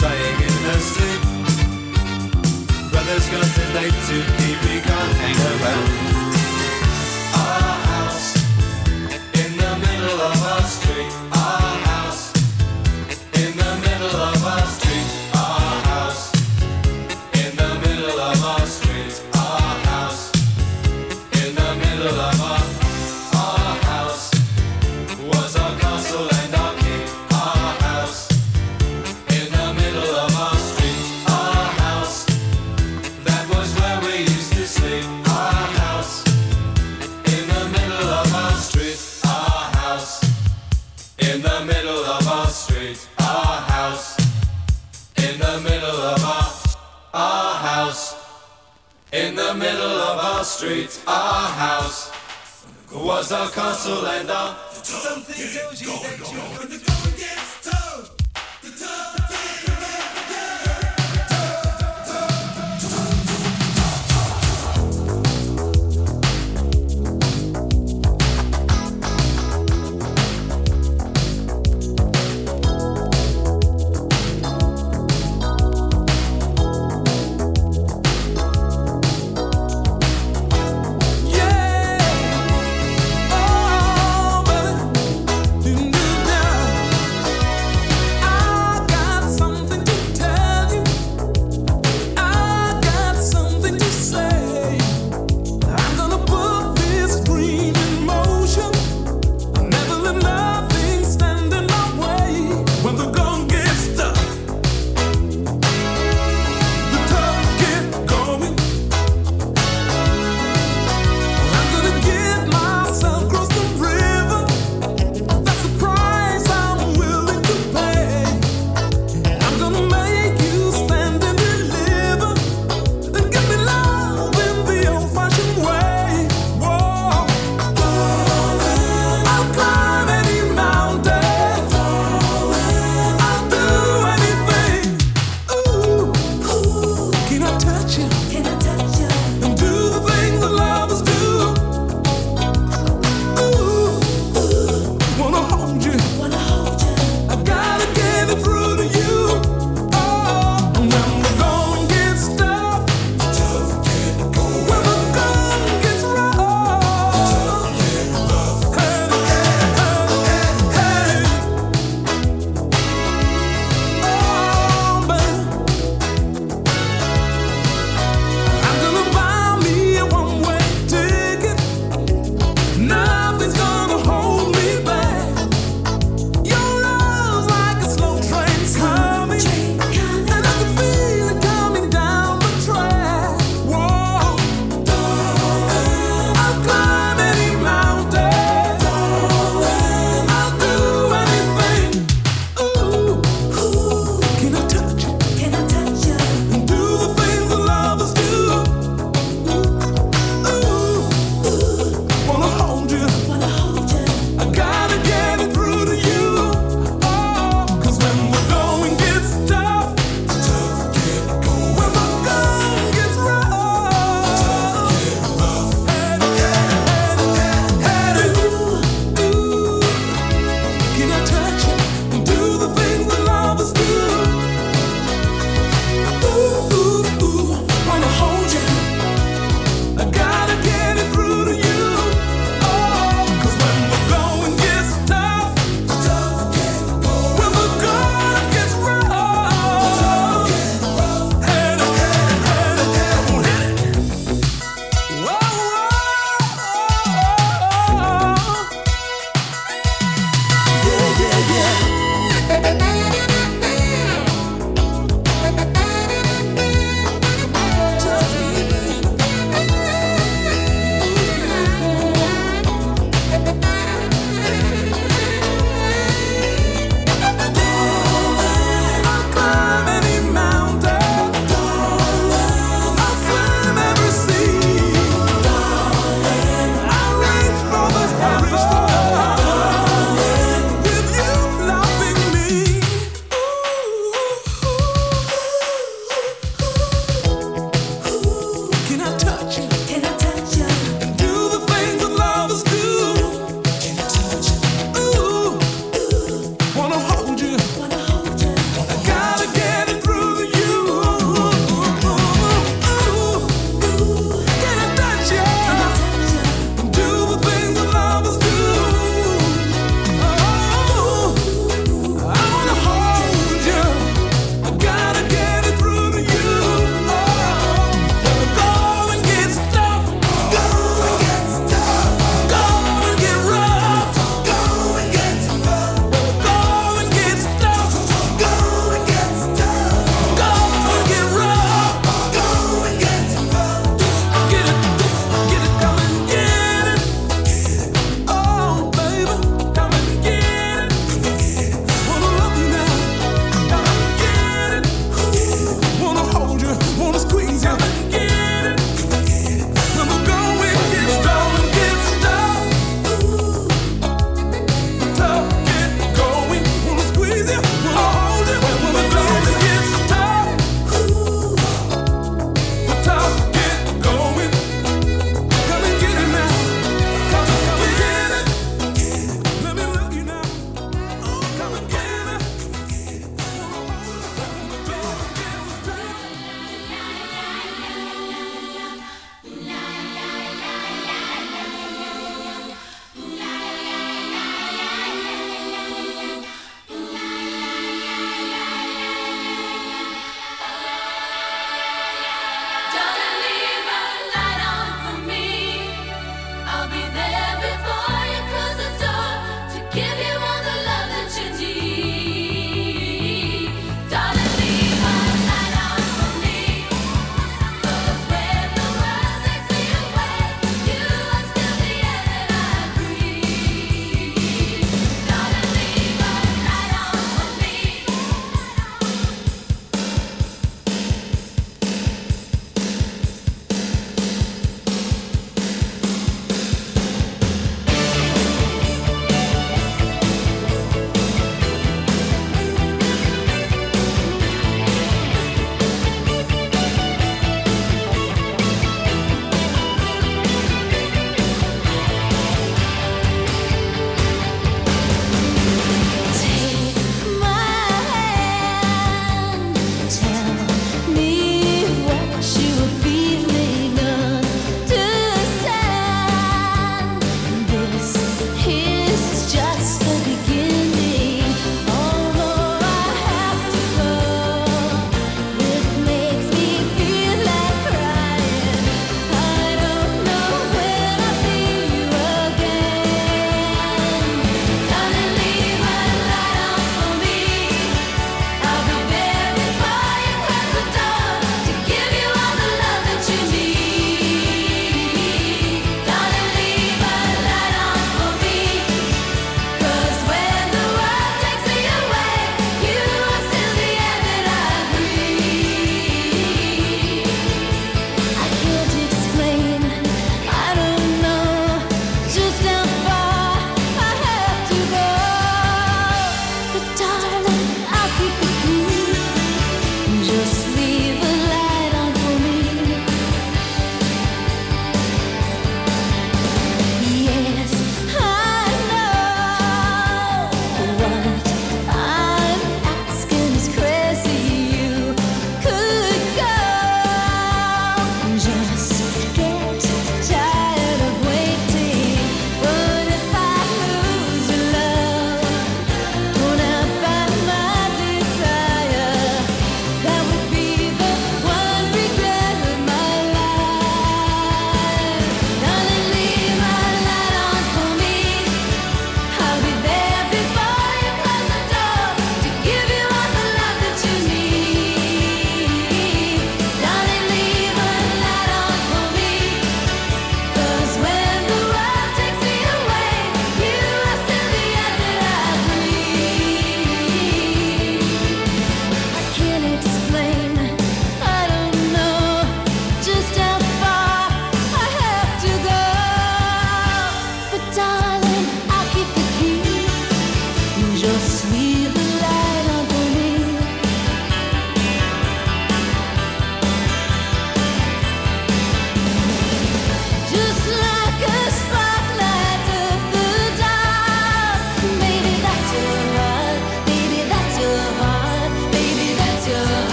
sighing in her sleep. Brother's gone too late to keep, he can't hang around. Our house, in the middle of our street. Our our streets, our house was our castle and our. Something tells you that you're gonna go.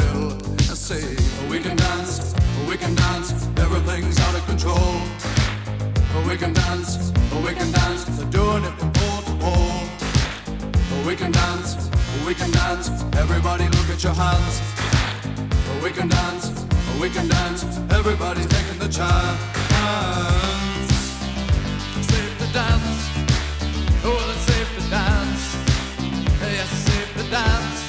hill and say, oh, We can dance, oh, we can dance, everything's out of control. Oh, we can dance, we can dance, they're doing it from pole to pole. We can dance, we can dance, everybody look at your hands. We can dance, we can dance, everybody's taking the chance. Safe to dance, oh, it's safe to dance, yes, safe to dance.